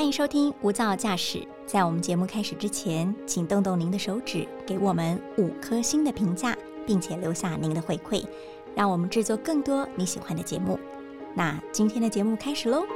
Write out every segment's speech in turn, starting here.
欢迎收听无噪驾驶。在我们节目开始之前，请动动您的手指，给我们五颗星的评价，并且留下您的回馈，让我们制作更多你喜欢的节目。那今天的节目开始喽！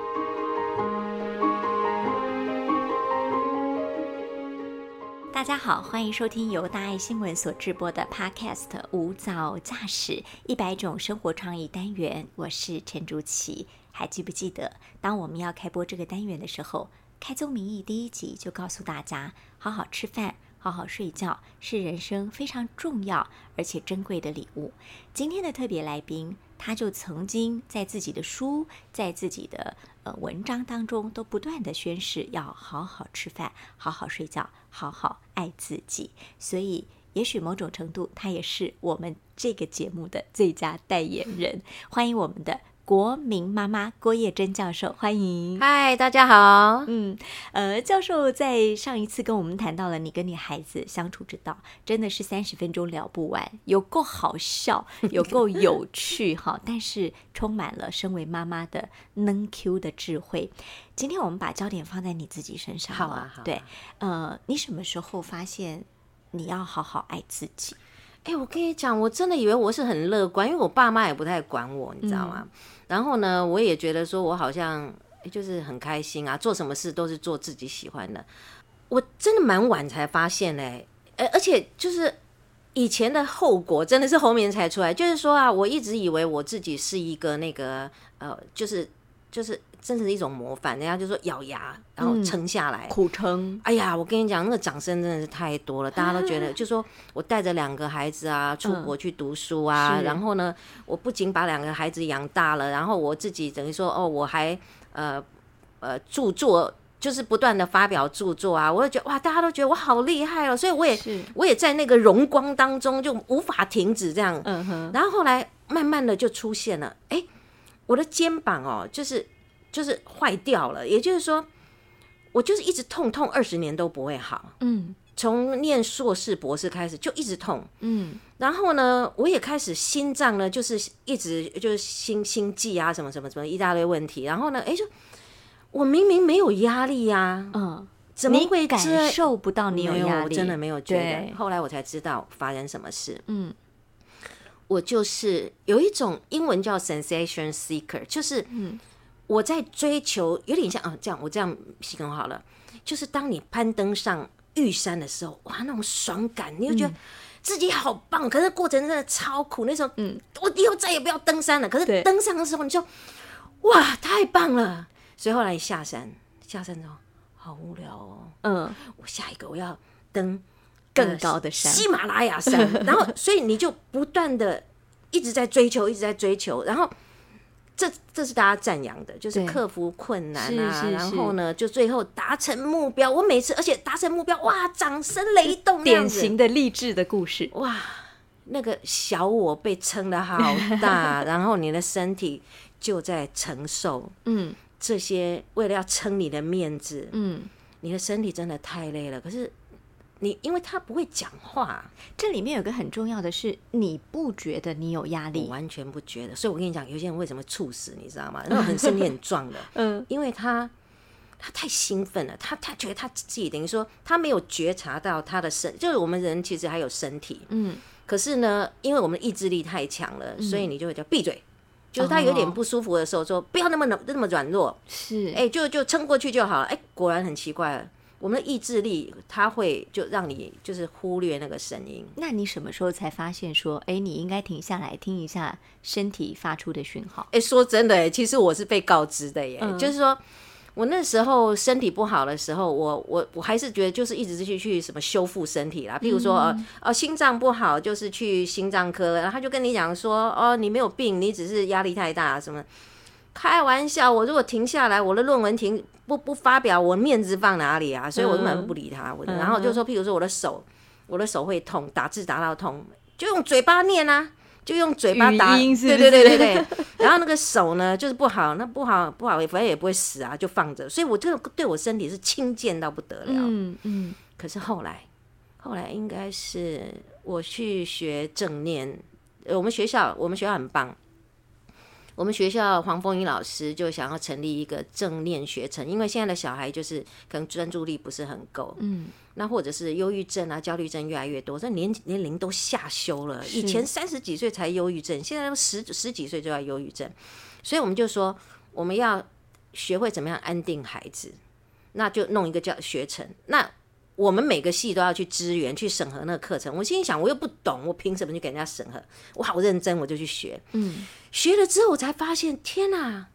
大家好，欢迎收听由大爱新闻所制播的 Podcast《无噪驾驶一百种生活创意单元》，我是陈竹琪。还记不记得，当我们要开播这个单元的时候，开宗明义第一集就告诉大家，好好吃饭、好好睡觉是人生非常重要而且珍贵的礼物。今天的特别来宾，他就曾经在自己的书、在自己的呃文章当中，都不断的宣誓要好好吃饭、好好睡觉、好好爱自己。所以，也许某种程度，他也是我们这个节目的最佳代言人。欢迎我们的。国民妈妈郭叶珍教授，欢迎！嗨，大家好。嗯，呃，教授在上一次跟我们谈到了你跟你孩子相处之道，真的是三十分钟聊不完，有够好笑，有够有趣哈，但是充满了身为妈妈的能 Q 的智慧。今天我们把焦点放在你自己身上，好啊，好。对，呃，你什么时候发现你要好好爱自己？哎，我跟你讲，我真的以为我是很乐观，因为我爸妈也不太管我，你知道吗？然后呢，我也觉得说我好像就是很开心啊，做什么事都是做自己喜欢的。我真的蛮晚才发现嘞，呃，而且就是以前的后果真的是后面才出来。就是说啊，我一直以为我自己是一个那个呃，就是就是。真是一种模范，人家就说咬牙然后撑下来，苦撑。哎呀，我跟你讲，那个掌声真的是太多了，大家都觉得，就说我带着两个孩子啊出国去读书啊，然后呢，我不仅把两个孩子养大了，然后我自己等于说哦，我还呃呃著作，就是不断的发表著作啊，我就觉得哇，大家都觉得我好厉害哦，所以我也我也在那个荣光当中就无法停止这样。嗯哼。然后后来慢慢的就出现了，哎，我的肩膀哦，就是。就是坏掉了，也就是说，我就是一直痛痛二十年都不会好。嗯，从念硕士、博士开始就一直痛。嗯，然后呢，我也开始心脏呢，就是一直就是心心悸啊，什么什么什么一大堆问题。然后呢，哎，就我明明没有压力呀，嗯，怎么会感受不到你有压力？我真的没有觉得。后来我才知道发生什么事。嗯，我就是有一种英文叫 sensation seeker，就是嗯。我在追求，有点像啊，这样我这样形容好了，就是当你攀登上玉山的时候，哇，那种爽感，你就觉得自己好棒。可是过程真的超苦，那时候，嗯，我以后再也不要登山了。可是登上的时候，你就哇，太棒了。所以后来下山，下山之后好无聊哦。嗯，我下一个我要登更高的山，喜马拉雅山。然后，所以你就不断的一直在追求，一直在追求，然后。这这是大家赞扬的，就是克服困难啊，然后呢，就最后达成目标。我每次而且达成目标，哇，掌声雷动，典型的励志的故事。哇，那个小我被撑的好大，然后你的身体就在承受，嗯，这些为了要撑你的面子，嗯，你的身体真的太累了。可是。你因为他不会讲话，这里面有个很重要的是，你不觉得你有压力？完全不觉得。所以我跟你讲，有些人为什么猝死，你知道吗？那种很身体很壮的，嗯，因为他他太兴奋了，他他觉得他自己等于说他没有觉察到他的身，就是我们人其实还有身体，嗯，可是呢，因为我们意志力太强了，所以你就会叫闭嘴，就是他有点不舒服的时候说不要那么那么软弱，是，哎，就就撑过去就好了，哎，果然很奇怪。我们的意志力，它会就让你就是忽略那个声音。那你什么时候才发现说，哎，你应该停下来听一下身体发出的讯号？哎，说真的，哎，其实我是被告知的耶。就是说我那时候身体不好的时候，我我我还是觉得就是一直去去什么修复身体啦。譬如说，呃呃，心脏不好，就是去心脏科，然后他就跟你讲说，哦，你没有病，你只是压力太大什么。开玩笑，我如果停下来，我的论文停不不发表，我面子放哪里啊？所以我根本不理他。我然后就说，譬如说我的手，我的手会痛，打字打到痛，就用嘴巴念啊，就用嘴巴打，对对对对对。然后那个手呢，就是不好，那不好不好，反正也不会死啊，就放着。所以我这个对我身体是轻贱到不得了。嗯嗯。可是后来，后来应该是我去学正念，我们学校我们学校很棒。我们学校黄凤英老师就想要成立一个正念学程，因为现在的小孩就是可能专注力不是很够，嗯，那或者是忧郁症啊、焦虑症越来越多，这年年龄都下修了。以前三十几岁才忧郁症，现在都十十几岁就要忧郁症，所以我们就说我们要学会怎么样安定孩子，那就弄一个叫学程。那我们每个系都要去支援、去审核那个课程。我心里想，我又不懂，我凭什么去给人家审核？我好认真，我就去学。嗯，学了之后，我才发现，天哪！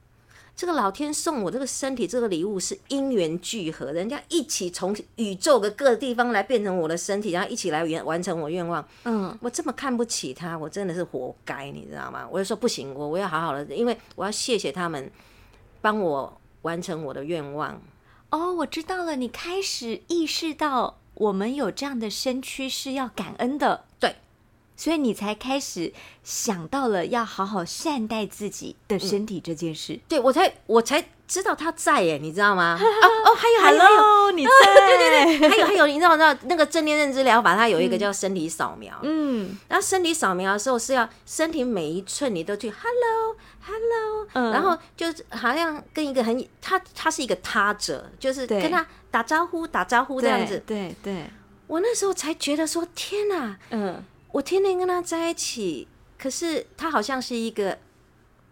这个老天送我这个身体这个礼物是因缘聚合，人家一起从宇宙的各个地方来变成我的身体，然后一起来完完成我愿望。嗯，我这么看不起他，我真的是活该，你知道吗？我就说不行，我我要好好的，因为我要谢谢他们帮我完成我的愿望。哦，我知道了，你开始意识到我们有这样的身躯是要感恩的。对。所以你才开始想到了要好好善待自己的身体这件事。对我才我才知道他在耶，你知道吗？哦哦，还有还有还有，你在？对对对，还有还有，你知道知道那个正念认知疗法，它有一个叫身体扫描。嗯，然后身体扫描的时候是要身体每一寸你都去 hello hello，然后就是好像跟一个很他他是一个他者，就是跟他打招呼打招呼这样子。对对，我那时候才觉得说天哪，嗯。我天天跟他在一起，可是他好像是一个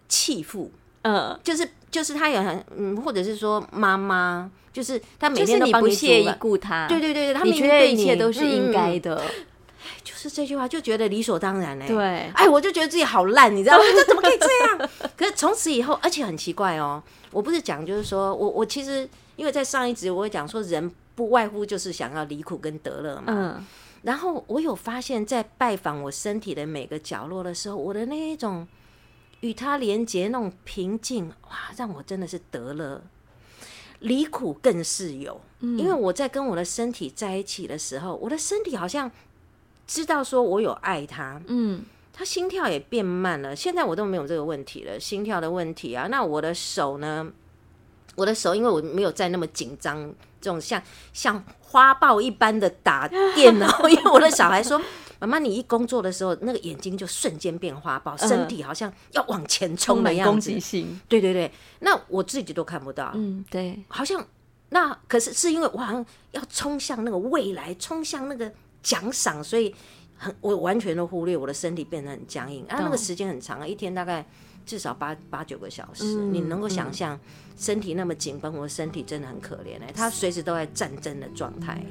弃妇，嗯，就是就是他也很嗯，或者是说妈妈，就是他每天都帮你屑一顾他，对对对对，他你觉得一切都是应该的，就是这句话就觉得理所当然嘞，对，哎，我就觉得自己好烂，你知道吗？这怎么可以这样？可是从此以后，而且很奇怪哦，我不是讲就是说我我其实因为在上一集我会讲说人不外乎就是想要离苦跟得乐嘛，嗯。然后我有发现，在拜访我身体的每个角落的时候，我的那一种与他连接那种平静，哇，让我真的是得了。离苦更是有，因为我在跟我的身体在一起的时候，我的身体好像知道说我有爱他，嗯，他心跳也变慢了。现在我都没有这个问题了，心跳的问题啊。那我的手呢？我的手，因为我没有在那么紧张，这种像像花豹一般的打电脑。因为我的小孩说：“妈妈，你一工作的时候，那个眼睛就瞬间变花豹，身体好像要往前冲的样子。”攻击性。对对对，那我自己都看不到。嗯，对，好像那可是是因为我好像要冲向那个未来，冲向那个奖赏，所以很我完全都忽略我的身体变得很僵硬。啊，那个时间很长啊，一天大概。至少八八九个小时，你能够想象身体那么紧绷，我的身体真的很可怜哎，他随时都在战争的状态。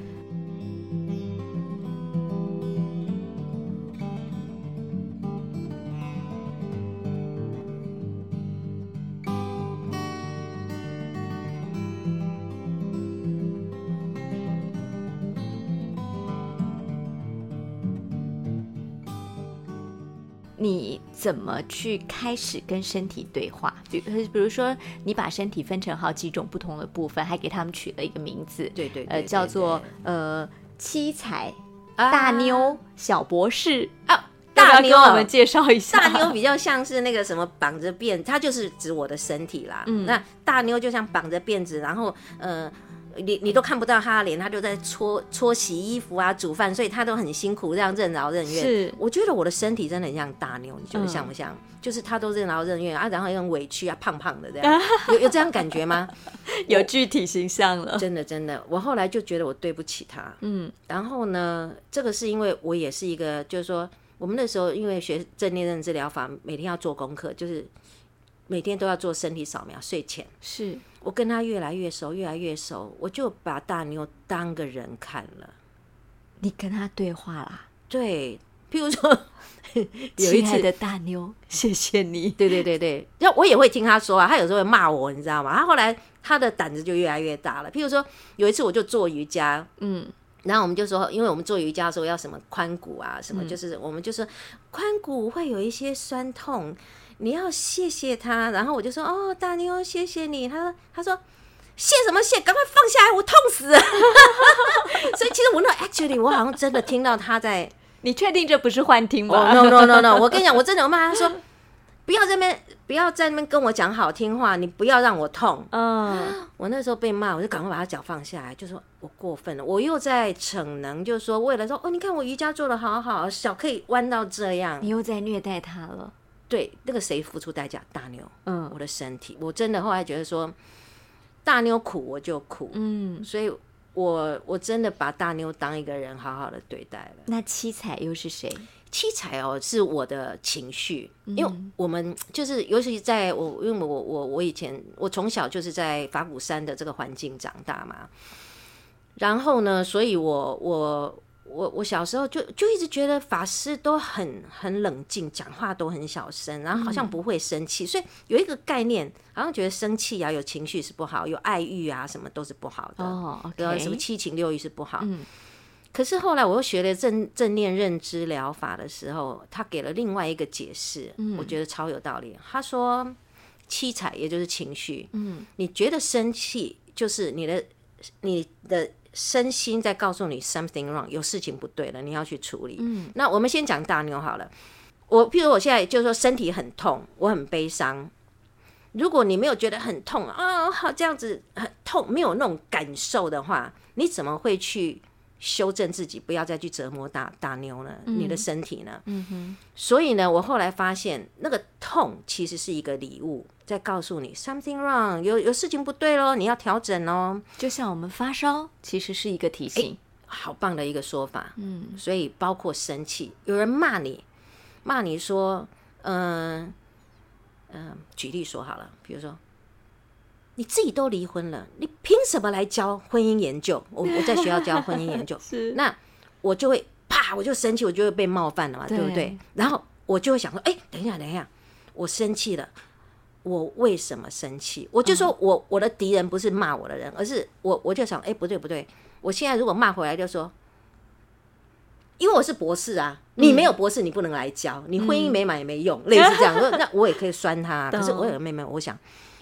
你怎么去开始跟身体对话？比比如说，你把身体分成好几种不同的部分，还给他们取了一个名字，对对，呃，叫做呃七彩大妞小博士啊。大妞，我们介绍一下。大妞比较像是那个什么绑着辫，它就是指我的身体啦。嗯，那大妞就像绑着辫子，然后呃。你你都看不到他的脸，他就在搓搓洗衣服啊、煮饭，所以他都很辛苦，这样任劳任怨。是，我觉得我的身体真的很像大牛，你觉得像不像？就是他都任劳任怨啊，然后又很委屈啊，胖胖的这样，有有这样感觉吗？有具体形象了。真的真的，我后来就觉得我对不起他。嗯，然后呢，这个是因为我也是一个，就是说我们那时候因为学正念认知疗法，每天要做功课，就是每天都要做身体扫描，睡前是。我跟他越来越熟，越来越熟，我就把大妞当个人看了。你跟他对话啦？对，譬如说，有一次的大妞，谢谢你。对对对对，要我也会听他说啊，他有时候会骂我，你知道吗？他后来他的胆子就越来越大了。譬如说，有一次我就做瑜伽，嗯，然后我们就说，因为我们做瑜伽的时候要什么髋骨啊，什么就是我们就是髋骨会有一些酸痛。你要谢谢他，然后我就说哦，大妞，谢谢你。他说，他说谢什么谢？赶快放下来，我痛死。所以其实我那 actually 我好像真的听到他在。你确定这不是幻听吗？No no no no！我跟你讲，我真的我骂他说，不要这边，不要在那边跟我讲好听话，你不要让我痛。嗯，我那时候被骂，我就赶快把他脚放下来，就说我过分了，我又在逞能，就是说为了说哦，你看我瑜伽做的好好，脚可以弯到这样，你又在虐待他了。对，那个谁付出代价？大妞，嗯，我的身体，我真的后来觉得说，大妞苦我就苦，嗯，所以我我真的把大妞当一个人好好的对待了。那七彩又是谁？七彩哦，是我的情绪，因为我们就是尤其在我，因为我我我以前我从小就是在法鼓山的这个环境长大嘛，然后呢，所以我我。我我小时候就就一直觉得法师都很很冷静，讲话都很小声，然后好像不会生气，所以有一个概念，好像觉得生气啊、有情绪是不好，有爱欲啊什么都是不好的哦。对，什么七情六欲是不好。嗯。可是后来我又学了正正念认知疗法的时候，他给了另外一个解释，我觉得超有道理。他说七彩也就是情绪，嗯，你觉得生气就是你的你的。身心在告诉你 something wrong，有事情不对了，你要去处理。嗯，那我们先讲大妞好了。我譬如我现在就是说身体很痛，我很悲伤。如果你没有觉得很痛啊，好这样子很痛，没有那种感受的话，你怎么会去？修正自己，不要再去折磨大大妞了。你的身体呢？嗯哼。所以呢，我后来发现，那个痛其实是一个礼物，在告诉你 something wrong，有有事情不对喽，你要调整哦。就像我们发烧，其实是一个提醒。好棒的一个说法。嗯。所以包括生气，有人骂你，骂你说，嗯嗯，举例说好了，比如说。你自己都离婚了，你凭什么来教婚姻研究？我我在学校教婚姻研究，是那我就会啪，我就生气，我就会被冒犯了嘛，对不对？然后我就会想说，哎，等一下，等一下，我生气了，我为什么生气？我就说我我的敌人不是骂我的人，而是我我就想，哎，不对不对，我现在如果骂回来，就说，因为我是博士啊，你没有博士，你不能来教，你婚姻美满也没用，类似这样，那我也可以酸他。可是我有个妹妹，我想。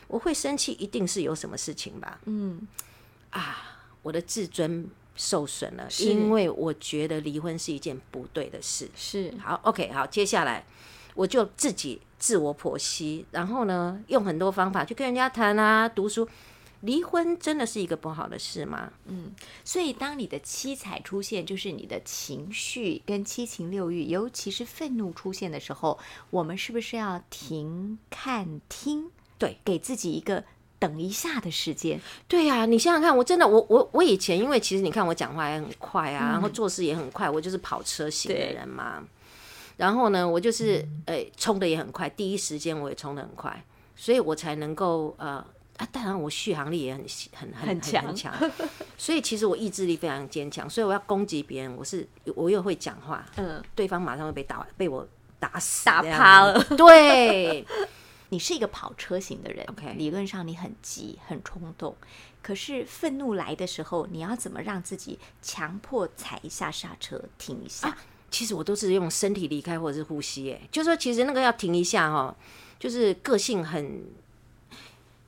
我会生气，一定是有什么事情吧？嗯，啊，我的自尊受损了，因为我觉得离婚是一件不对的事。是，好，OK，好，接下来我就自己自我剖析，然后呢，用很多方法去跟人家谈啊，读书。离婚真的是一个不好的事吗？嗯，所以当你的七彩出现，就是你的情绪跟七情六欲，尤其是愤怒出现的时候，我们是不是要停、看、听？对，给自己一个等一下的时间。对呀，你想想看，我真的，我我我以前，因为其实你看我讲话也很快啊，然后做事也很快，我就是跑车型的人嘛。然后呢，我就是诶冲的也很快，第一时间我也冲的很快，所以我才能够呃啊，当然我续航力也很很很很强强。所以其实我意志力非常坚强，所以我要攻击别人，我是我又会讲话，嗯，对方马上会被打被我打死打趴了，对。你是一个跑车型的人，OK，理论上你很急很冲动，可是愤怒来的时候，你要怎么让自己强迫踩一下刹车，停一下？其实我都是用身体离开或者是呼吸，哎，就说其实那个要停一下哈，就是个性很，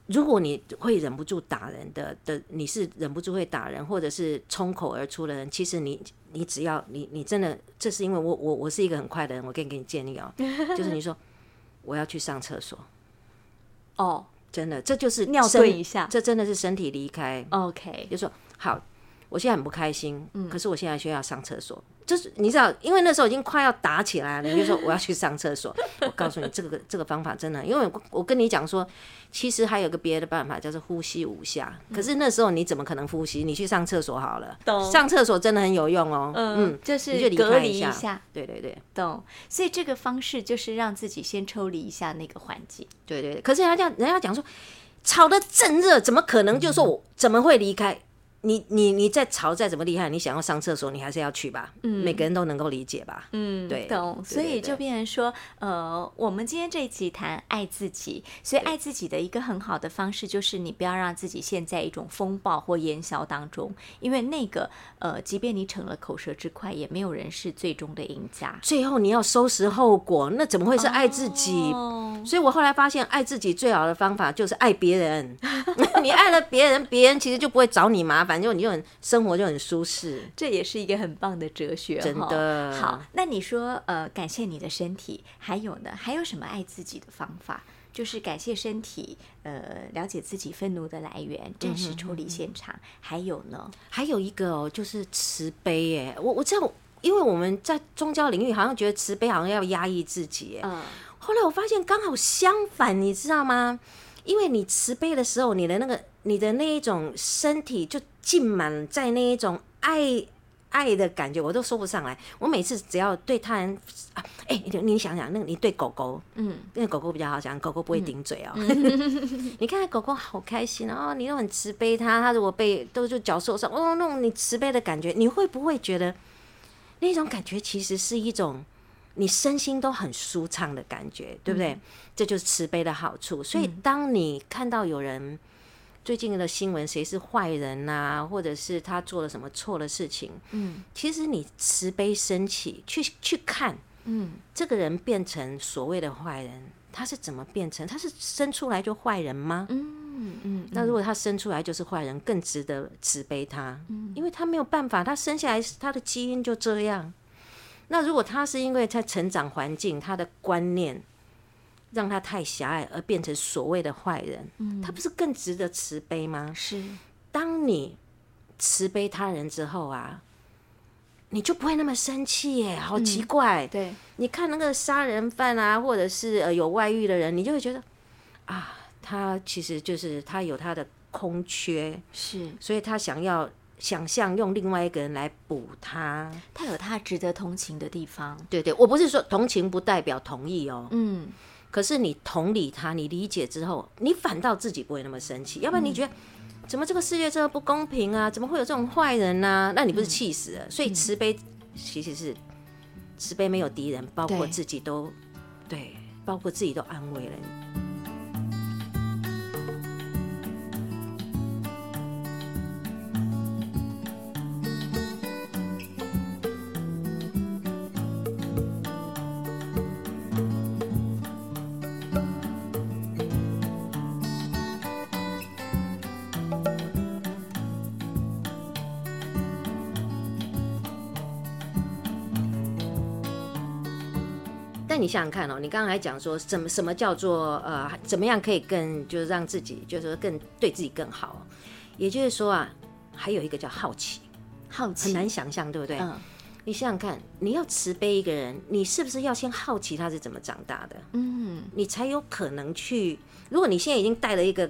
如果你会忍不住打人的的，你是忍不住会打人，或者是冲口而出的人，其实你你只要你你真的，这是因为我我我是一个很快的人，我可以给你建议哦，就是你说。我要去上厕所。哦，真的，这就是尿遁一下，这真的是身体离开。OK，就说好，我现在很不开心，嗯，可是我现在需要上厕所。就是你知道，因为那时候已经快要打起来了，你就说我要去上厕所。我告诉你，这个这个方法真的，因为我跟你讲说，其实还有个别的办法，叫做呼吸五下。可是那时候你怎么可能呼吸？你去上厕所好了。上厕所真的很有用哦。嗯，就是隔离一下。对对对。懂。所以这个方式就是让自己先抽离一下那个环境。对对。可是人家讲，人家讲说，吵得正热，怎么可能？就说我怎么会离开？你你你再吵再怎么厉害，你想要上厕所，你还是要去吧。嗯，每个人都能够理解吧。嗯，对，懂。所以就变成说，呃，我们今天这一集谈爱自己，所以爱自己的一个很好的方式就是你不要让自己陷在一种风暴或烟消当中，因为那个呃，即便你逞了口舌之快，也没有人是最终的赢家。最后你要收拾后果，那怎么会是爱自己？所以我后来发现，爱自己最好的方法就是爱别人。你爱了别人，别人其实就不会找你麻烦。反正你就很生活就很舒适，这也是一个很棒的哲学。真的好，那你说呃，感谢你的身体，还有呢？还有什么爱自己的方法？就是感谢身体，呃，了解自己愤怒的来源，暂时抽离现场。还有呢？还有一个哦，就是慈悲。耶。我我知道，因为我们在宗教领域好像觉得慈悲好像要压抑自己。嗯。后来我发现刚好相反，你知道吗？因为你慈悲的时候，你的那个你的那一种身体就浸满在那一种爱爱的感觉，我都说不上来。我每次只要对他人啊，哎、你你想想，那个你对狗狗，嗯，因为狗狗比较好讲，狗狗不会顶嘴哦。你看狗狗好开心哦，你都很慈悲它，它如果被都就脚受伤，哦，那种你慈悲的感觉，你会不会觉得那种感觉其实是一种你身心都很舒畅的感觉，对不对？这就是慈悲的好处。所以当你看到有人最近的新闻，谁是坏人呐、或者是他做了什么错的事情，嗯其实你慈悲升起，去去看。嗯这个人变成所谓的坏人，他是怎么变成？他是生出来就坏人吗？嗯嗯，那如果他生出来就是坏人，更值得慈悲他，因为他没有办法，他生下来他的基因就这样。那如果他是因为他成长环境、他的观念让他太狭隘而变成所谓的坏人，他不是更值得慈悲吗？是。当你慈悲他人之后啊，你就不会那么生气耶，好奇怪。对，你看那个杀人犯啊，或者是呃有外遇的人，你就会觉得啊，他其实就是他有他的空缺，是。所以他想要想象用另外一个人来补他。他有他值得同情的地方。对对，我不是说同情不代表同意哦，嗯，可是你同理他，你理解之后，你反倒自己不会那么生气，要不然你觉得。怎么这个世界这么不公平啊？怎么会有这种坏人呢、那你不是气死了？所以慈悲其实是慈悲没有敌人，包括自己都对，包括自己都安慰了。但你想想看哦，你刚刚还讲说什么什么叫做呃，怎么样可以更就是让自己就是说更对自己更好，也就是说啊，还有一个叫好奇，好奇很难想象，对不对？嗯你想想看，你要慈悲一个人，你是不是要先好奇他是怎么长大的，嗯你才有可能去？如果你现在已经戴了一个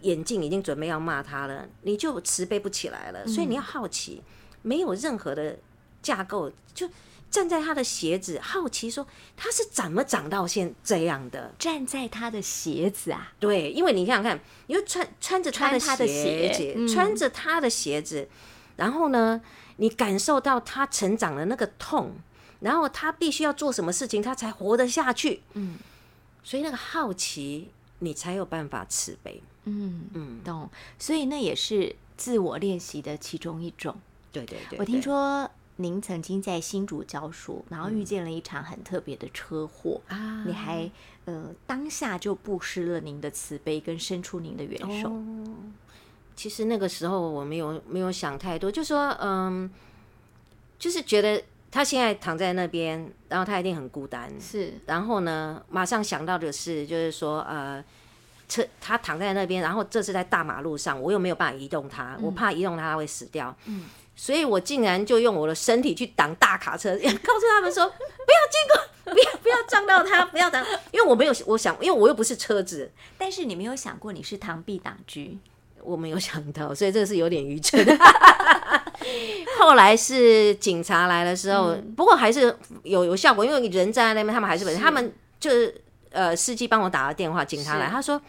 眼镜，已经准备要骂他了，你就慈悲不起来了。所以你要好奇，没有任何的架构，就站在他的鞋子，好奇说他是怎么长到现这样的。站在他的鞋子啊，对，因为你想想看，你就穿穿着他的穿他的鞋子，穿着他的鞋子，然后呢，你感受到他成长的那个痛，然后他必须要做什么事情，他才活得下去。嗯所以那个好奇，你才有办法慈悲。嗯嗯，懂。所以那也是自我练习的其中一种。对对对我听说您曾经在新竹教书，然后遇见了一场很特别的车祸，啊。你还呃当下就布施了您的慈悲，跟伸出您的援手。哦。其实那个时候我没有没有想太多，就说嗯，就是觉得他现在躺在那边，然后他一定很孤单，是，然后呢，马上想到的是，就是说，呃，车他躺在那边，然后这是在大马路上，我又没有办法移动他，我怕移动他他会死掉，嗯所以我竟然就用我的身体去挡大卡车，告诉他们说不要经过，不要不要撞到他，不要挡，因为我没有，我想，因为我又不是车子，但是你没有想过你是螳臂挡车，我没有想到，所以这个是有点愚蠢。后来是警察来的时候，不过还是有有效果，因为人站在那边，他们还是是他们就是呃，司机帮我打了电话，警察来，他说。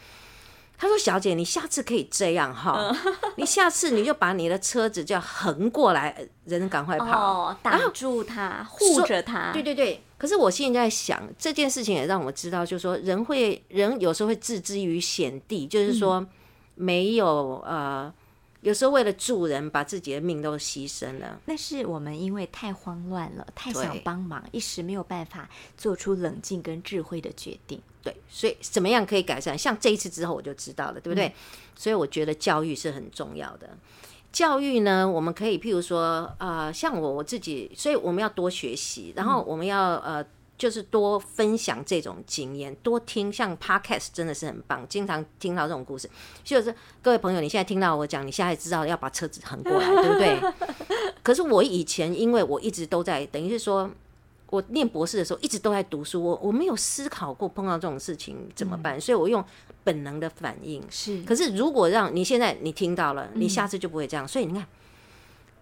他说：“小姐，你下次可以这样哈，你下次你就把你的车子就要横过来，人赶快跑。哦，挡住他，护着他，对对对，可是我现在在想这件事情，也让我知道，就是说人会人有时候会置之于险地，就是说没有呃，有时候为了助人，把自己的命都牺牲了。那是我们因为太慌乱了，太想帮忙，一时没有办法做出冷静跟智慧的决定。对，所以怎么样可以改善？像这一次之后我就知道了，对不对？所以我觉得教育是很重要的。教育呢，我们可以譬如说，呃，像我我自己，所以我们要多学习，然后我们要呃，就是多分享这种经验，多听。像 podcast 真的是很棒，经常听到这种故事。就是各位朋友，你现在听到我讲，你现在知道要把车子横过来，对不对？可是我以前因为我一直都在，等于是说。我念博士的时候一直都在读书，我我没有思考过碰到这种事情怎么办，所以我用本能的反应。是，可是如果让你现在你听到了，你下次就不会这样。所以你看，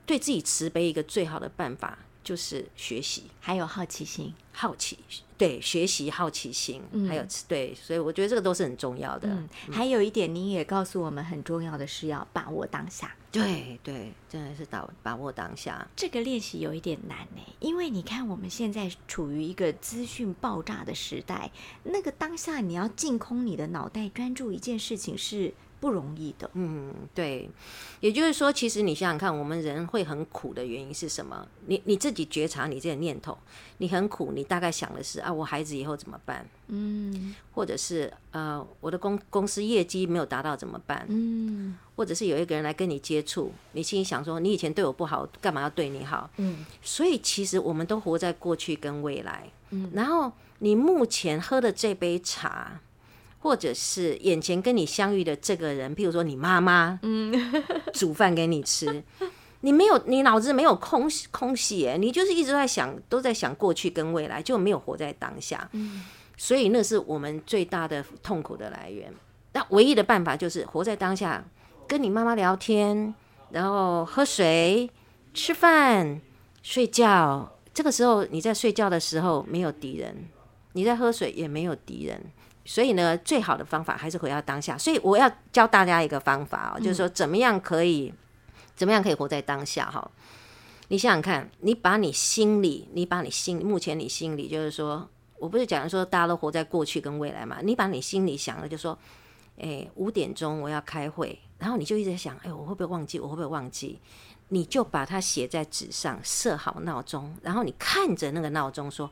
对自己慈悲一个最好的办法就是学习，还有好奇心，好奇。对，学习好奇心，还有对，所以我觉得这个都是很重要的。还有一点，你也告诉我们很重要的是要把握当下。对对，真的是把把握当下。这个练习有一点难呢，因为你看我们现在处于一个资讯爆炸的时代，那个当下你要净空你的脑袋，专注一件事情是。不容易的，嗯，对，也就是说，其实你想想看，我们人会很苦的原因是什么？你你自己觉察你这个念头，你很苦，你大概想的是啊，我孩子以后怎么办？嗯，或者是呃，我的公公司业绩没有达到怎么办？嗯，或者是有一个人来跟你接触，你心里想说，你以前对我不好，干嘛要对你好？嗯，所以其实我们都活在过去跟未来，嗯，然后你目前喝的这杯茶。或者是眼前跟你相遇的这个人，譬如说你妈妈，嗯，煮饭给你吃，你没有，你脑子没有空空隙，你就是一直在想，都在想过去跟未来，就没有活在当下，嗯，所以那是我们最大的痛苦的来源。那唯一的办法就是活在当下，跟你妈妈聊天，然后喝水、吃饭、睡觉。这个时候你在睡觉的时候没有敌人，你在喝水也没有敌人。所以呢，最好的方法还是回到当下。所以我要教大家一个方法哦，就是说怎么样可以，怎么样可以活在当下哈。你想想看，你把你心里，你把你心目前你心里，就是说我不是讲说大家都活在过去跟未来嘛？你把你心里想的，就说，哎，五点钟我要开会，然后你就一直在想，哎，我会不会忘记？我会不会忘记？你就把它写在纸上，设好闹钟，然后你看着那个闹钟说，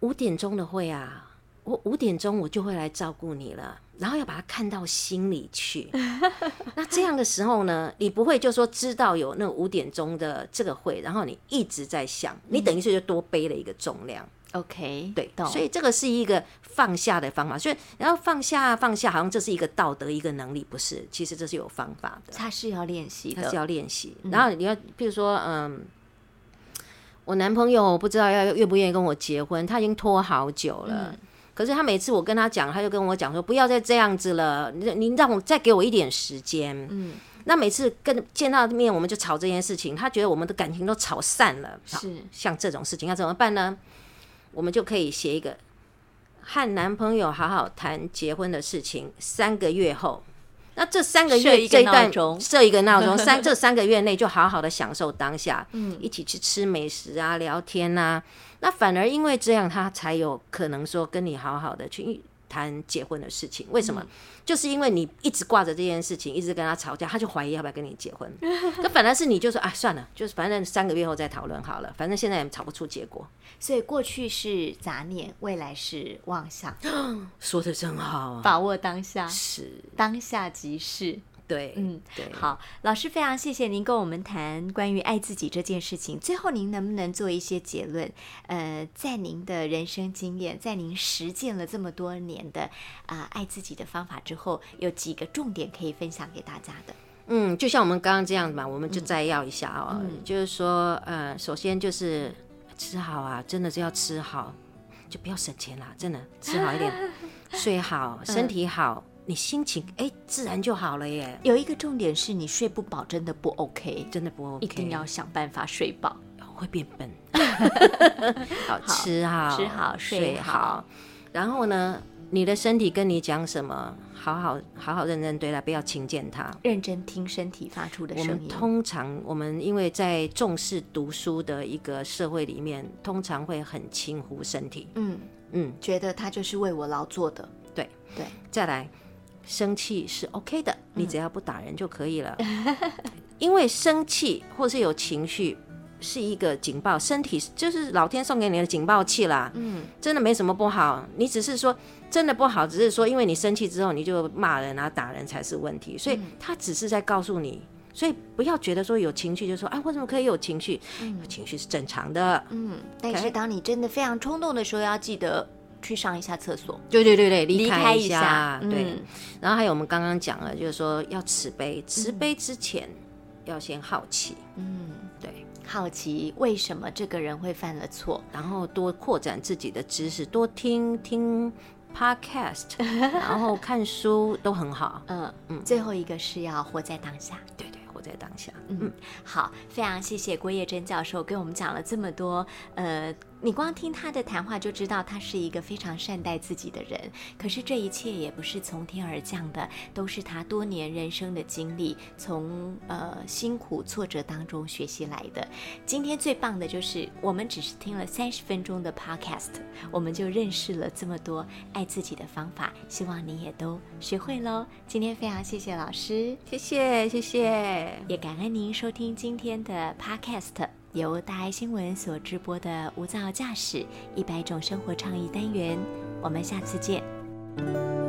五点钟的会啊。我五点钟我就会来照顾你了，然后要把它看到心里去。那这样的时候呢，你不会就说知道有那五点钟的这个会，然后你一直在想，你等于是就多背了一个重量。OK，对，所以这个是一个放下的方法。所以然后放下放下，好像这是一个道德一个能力，不是？其实这是有方法的。它是要练习，它是要练习。然后你要，比如说，嗯，我男朋友不知道要愿不愿意跟我结婚，他已经拖好久了。可是他每次我跟他讲，他就跟我讲说不要再这样子了，你你让我再给我一点时间。嗯，那每次跟见到面，我们就吵这件事情，他觉得我们的感情都吵散了。是像这种事情要怎么办呢？我们就可以写一个和男朋友好好谈结婚的事情，三个月后。那这三个月这一段设一个闹钟，三 这三个月内就好好的享受当下，嗯，一起去吃美食啊，聊天啊。那反而因为这样，他才有可能说跟你好好的去谈结婚的事情。为什么？就是因为你一直挂着这件事情，一直跟他吵架，他就怀疑要不要跟你结婚。那反而是你就说啊，算了，就是反正三个月后再讨论好了，反正现在也吵不出结果。所以过去是杂念，未来是妄想。说的真好，把握当下，是当下即是。对，嗯，对。好，老师非常谢谢您跟我们谈关于爱自己这件事情。最后，您能不能做一些结论？呃，在您的人生经验，在您实践了这么多年的啊爱自己的方法之后，有几个重点可以分享给大家的？嗯，就像我们刚刚这样子嘛，我们就再要一下哦，就是说，呃，首先就是吃好啊，真的是要吃好，就不要省钱啦，真的吃好一点，睡好，身体好。你心情哎，自然就好了耶。有一个重点是你睡不饱，真的不 OK，真的不 OK，一定要想办法睡饱，会变笨。好吃好，吃好，睡好。然后呢，你的身体跟你讲什么，好好好好认真对待，不要轻贱它。认真听身体发出的声音。我们通常，我们因为在重视读书的一个社会里面，通常会很轻忽身体。嗯嗯，觉得他就是为我劳作的。对对，再来。生气是 OK 的，你只要不打人就可以了。因为生气或是有情绪是一个警报，身体就是老天送给你的警报器啦。嗯，真的没什么不好，你只是说真的不好，只是说因为你生气之后你就骂人啊、打人才是问题，所以他只是在告诉你，所以不要觉得说有情绪就说啊，为什么可以有情绪？有情绪是正常的。嗯，但是当你真的非常冲动的时候，要记得。去上一下厕所，对对对对，离开一下，对。然后还有我们刚刚讲了，就是说要慈悲，慈悲之前要先好奇，嗯，对。好奇为什么这个人会犯了错，然后多扩展自己的知识，多听听 podcast，然后看书都很好。嗯嗯，最后一个是要活在当下。对对，活在当下。嗯，好，非常谢谢郭叶珍教授给我们讲了这么多，呃。你光听他的谈话就知道他是一个非常善待自己的人。可是这一切也不是从天而降的，都是他多年人生的经历，从呃辛苦挫折当中学习来的。今天最棒的就是我们只是听了三十分钟的 podcast，我们就认识了这么多爱自己的方法。希望你也都学会喽。今天非常谢谢老师，谢谢谢谢，也感恩您收听今天的 podcast。由大爱新闻所直播的无噪驾驶一百种生活创意单元，我们下次见。